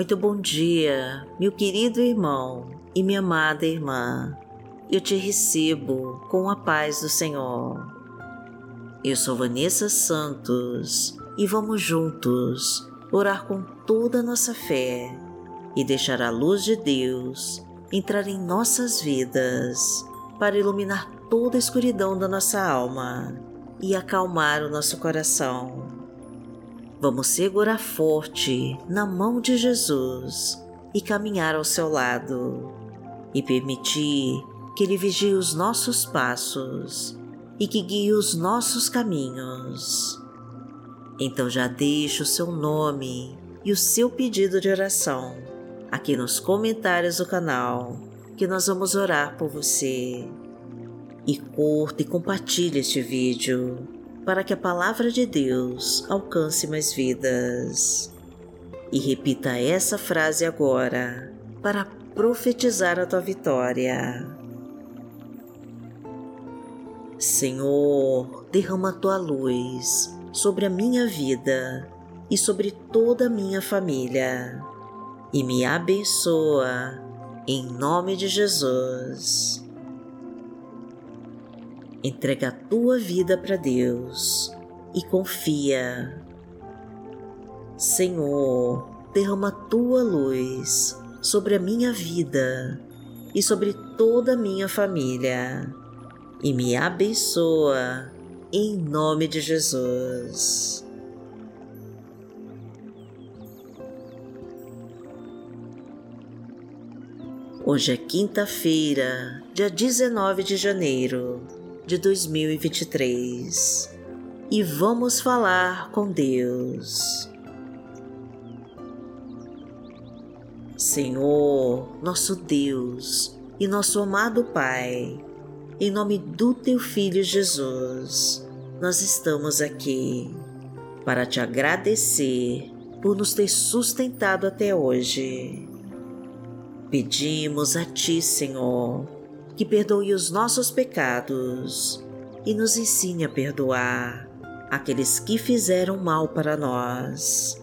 Muito bom dia, meu querido irmão e minha amada irmã. Eu te recebo com a paz do Senhor. Eu sou Vanessa Santos e vamos juntos orar com toda a nossa fé e deixar a luz de Deus entrar em nossas vidas para iluminar toda a escuridão da nossa alma e acalmar o nosso coração. Vamos segurar forte na mão de Jesus e caminhar ao seu lado e permitir que Ele vigie os nossos passos e que guie os nossos caminhos. Então já deixe o seu nome e o seu pedido de oração aqui nos comentários do canal que nós vamos orar por você. E curta e compartilhe este vídeo para que a palavra de Deus alcance mais vidas. E repita essa frase agora para profetizar a tua vitória. Senhor, derrama a tua luz sobre a minha vida e sobre toda a minha família e me abençoa em nome de Jesus entrega a tua vida para Deus e confia. Senhor, derrama a tua luz sobre a minha vida e sobre toda a minha família e me abençoa em nome de Jesus. Hoje é quinta-feira, dia 19 de janeiro de 2023 e vamos falar com Deus. Senhor, nosso Deus e nosso amado Pai, em nome do Teu Filho Jesus, nós estamos aqui para te agradecer por nos ter sustentado até hoje. Pedimos a Ti, Senhor, que perdoe os nossos pecados e nos ensine a perdoar aqueles que fizeram mal para nós.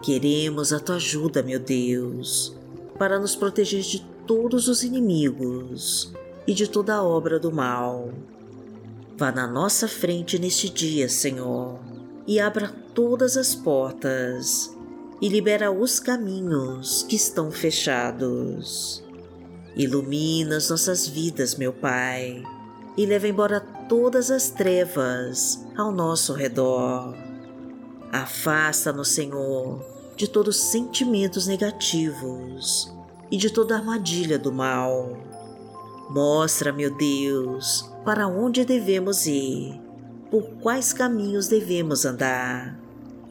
Queremos a tua ajuda, meu Deus, para nos proteger de todos os inimigos e de toda obra do mal. Vá na nossa frente neste dia, Senhor, e abra todas as portas e libera os caminhos que estão fechados. Ilumina as nossas vidas, meu Pai, e leva embora todas as trevas ao nosso redor. Afasta-nos, Senhor, de todos os sentimentos negativos e de toda armadilha do mal. Mostra, meu Deus, para onde devemos ir, por quais caminhos devemos andar,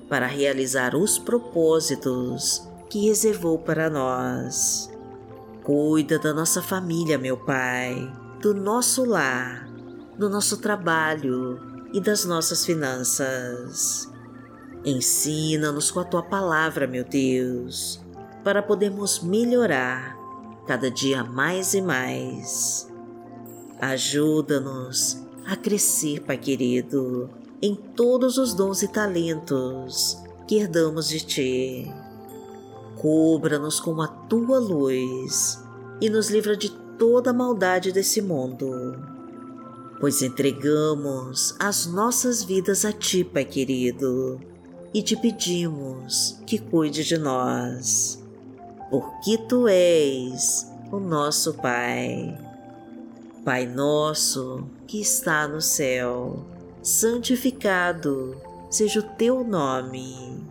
para realizar os propósitos que reservou para nós. Cuida da nossa família, meu Pai, do nosso lar, do nosso trabalho e das nossas finanças. Ensina-nos com a tua palavra, meu Deus, para podermos melhorar cada dia mais e mais. Ajuda-nos a crescer, Pai querido, em todos os dons e talentos que herdamos de Ti Cubra-nos com a tua luz e nos livra de toda a maldade desse mundo, pois entregamos as nossas vidas a ti, Pai querido, e te pedimos que cuide de nós, porque tu és o nosso Pai. Pai nosso que está no céu, santificado seja o teu nome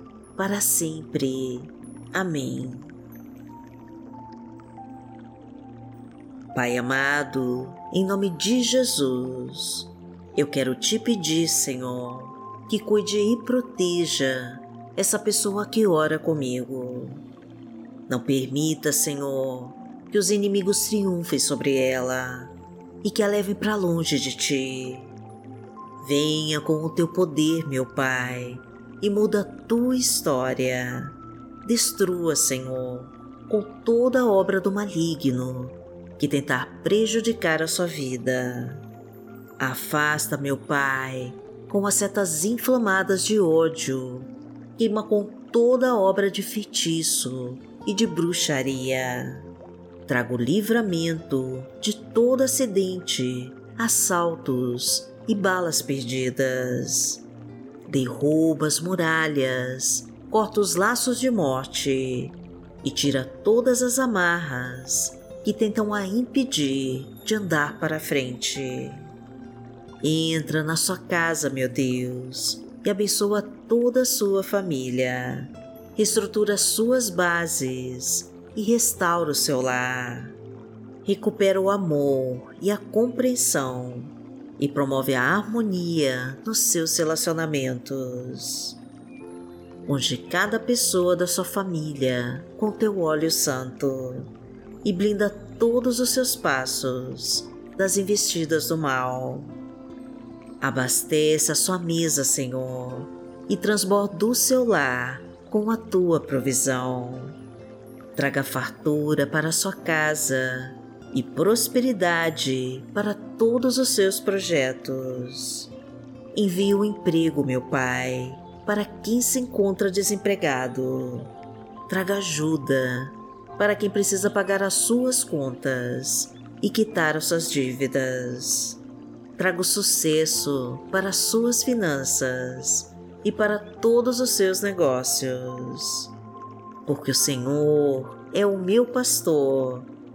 para sempre. Amém. Pai amado, em nome de Jesus, eu quero te pedir, Senhor, que cuide e proteja essa pessoa que ora comigo. Não permita, Senhor, que os inimigos triunfem sobre ela e que a levem para longe de ti. Venha com o teu poder, meu Pai, e muda a tua história. Destrua, Senhor, com toda a obra do maligno que tentar prejudicar a sua vida. Afasta, meu Pai, com as setas inflamadas de ódio, queima com toda a obra de feitiço e de bruxaria. Trago livramento de todo acidente, assaltos e balas perdidas. Derruba as muralhas, corta os laços de morte e tira todas as amarras que tentam a impedir de andar para frente. Entra na sua casa, meu Deus, e abençoa toda a sua família reestrutura suas bases e restaura o seu lar. Recupera o amor e a compreensão e promove a harmonia nos seus relacionamentos. Unge cada pessoa da sua família com teu óleo santo e blinda todos os seus passos das investidas do mal. Abasteça a sua mesa, Senhor, e transborda o seu lar com a tua provisão. Traga fartura para a sua casa e prosperidade para todos os seus projetos. Envie um emprego, meu Pai, para quem se encontra desempregado. Traga ajuda para quem precisa pagar as suas contas e quitar as suas dívidas. Traga o sucesso para as suas finanças e para todos os seus negócios. Porque o Senhor é o meu pastor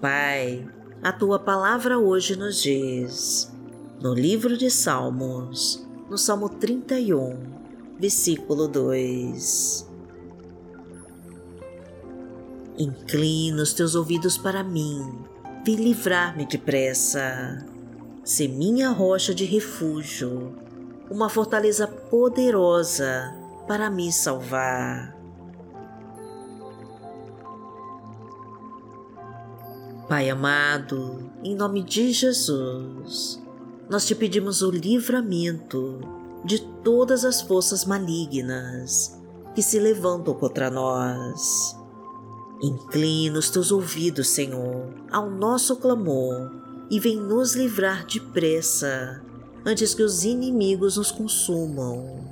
Pai, a tua palavra hoje nos diz, no livro de Salmos, no Salmo 31, versículo 2. Inclina os teus ouvidos para mim, vem livrar-me depressa. Se minha rocha de refúgio, uma fortaleza poderosa para me salvar. Pai amado, em nome de Jesus, nós te pedimos o livramento de todas as forças malignas que se levantam contra nós. Inclina os teus ouvidos, Senhor, ao nosso clamor e vem nos livrar depressa antes que os inimigos nos consumam.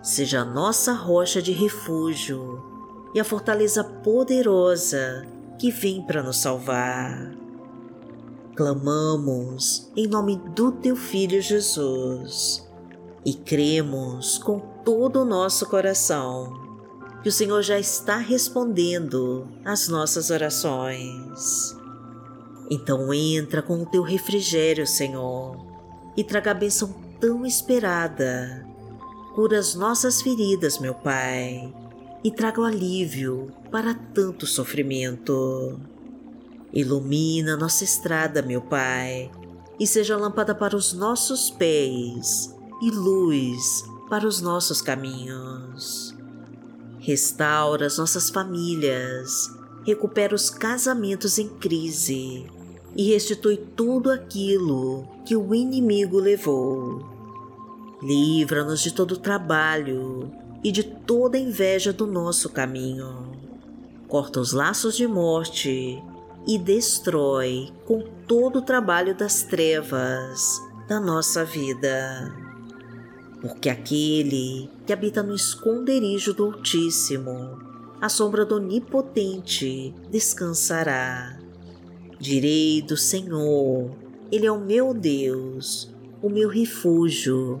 Seja a nossa rocha de refúgio e a fortaleza poderosa que vem para nos salvar. Clamamos em nome do Teu Filho Jesus e cremos com todo o nosso coração que o Senhor já está respondendo às nossas orações. Então entra com o teu refrigério, Senhor, e traga a bênção tão esperada. Cura as nossas feridas, meu Pai, e traga o alívio para tanto sofrimento. Ilumina nossa estrada, meu Pai, e seja lâmpada para os nossos pés e luz para os nossos caminhos. Restaura as nossas famílias, recupera os casamentos em crise e restitui tudo aquilo que o inimigo levou. Livra-nos de todo trabalho e de toda inveja do nosso caminho. Corta os laços de morte e destrói com todo o trabalho das trevas da nossa vida. Porque aquele que habita no esconderijo do Altíssimo, a sombra do Onipotente descansará. Direi do Senhor, Ele é o meu Deus, o meu refúgio,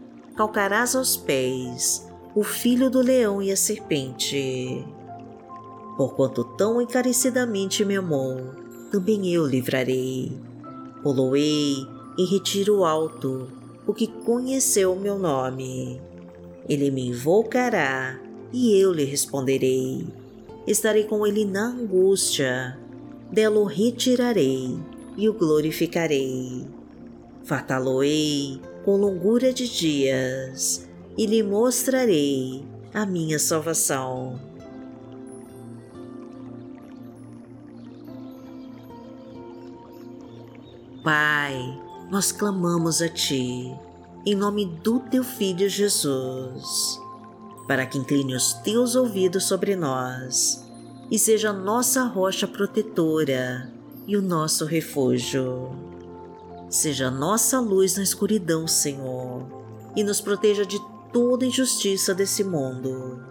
calcarás aos pés o filho do leão e a serpente. Porquanto tão encarecidamente me amou, também eu livrarei. Poloei em retiro alto, o que conheceu o meu nome. Ele me invocará e eu lhe responderei. Estarei com ele na angústia, dela o retirarei e o glorificarei. Fartá-lo-ei com longura de dias e lhe mostrarei a minha salvação. Pai, nós clamamos a Ti, em nome do Teu Filho Jesus, para que incline os Teus ouvidos sobre nós e seja nossa rocha protetora e o nosso refúgio. Seja nossa luz na escuridão, Senhor, e nos proteja de toda injustiça desse mundo.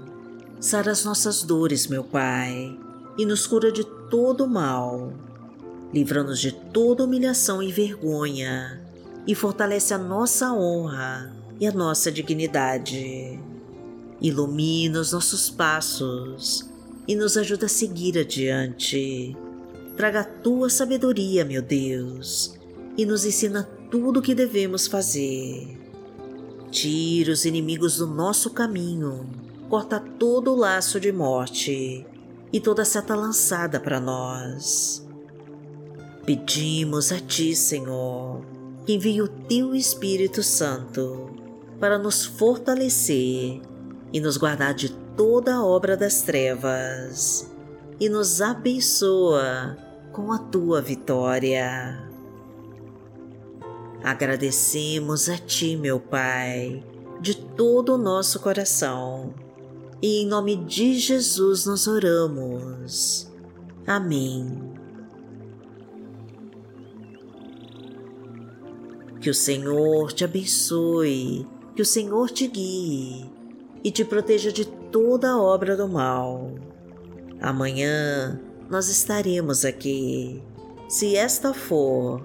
Sara as nossas dores, meu Pai, e nos cura de todo mal livra-nos de toda humilhação e vergonha e fortalece a nossa honra e a nossa dignidade. Ilumina os nossos passos e nos ajuda a seguir adiante. Traga a tua sabedoria, meu Deus, e nos ensina tudo o que devemos fazer. Tira os inimigos do nosso caminho, corta todo o laço de morte e toda seta lançada para nós Pedimos a Ti, Senhor, que envie o Teu Espírito Santo para nos fortalecer e nos guardar de toda a obra das trevas e nos abençoa com a Tua vitória. Agradecemos a Ti, meu Pai, de todo o nosso coração e em nome de Jesus nós oramos. Amém. Que o Senhor te abençoe, que o Senhor te guie e te proteja de toda obra do mal. Amanhã nós estaremos aqui, se esta for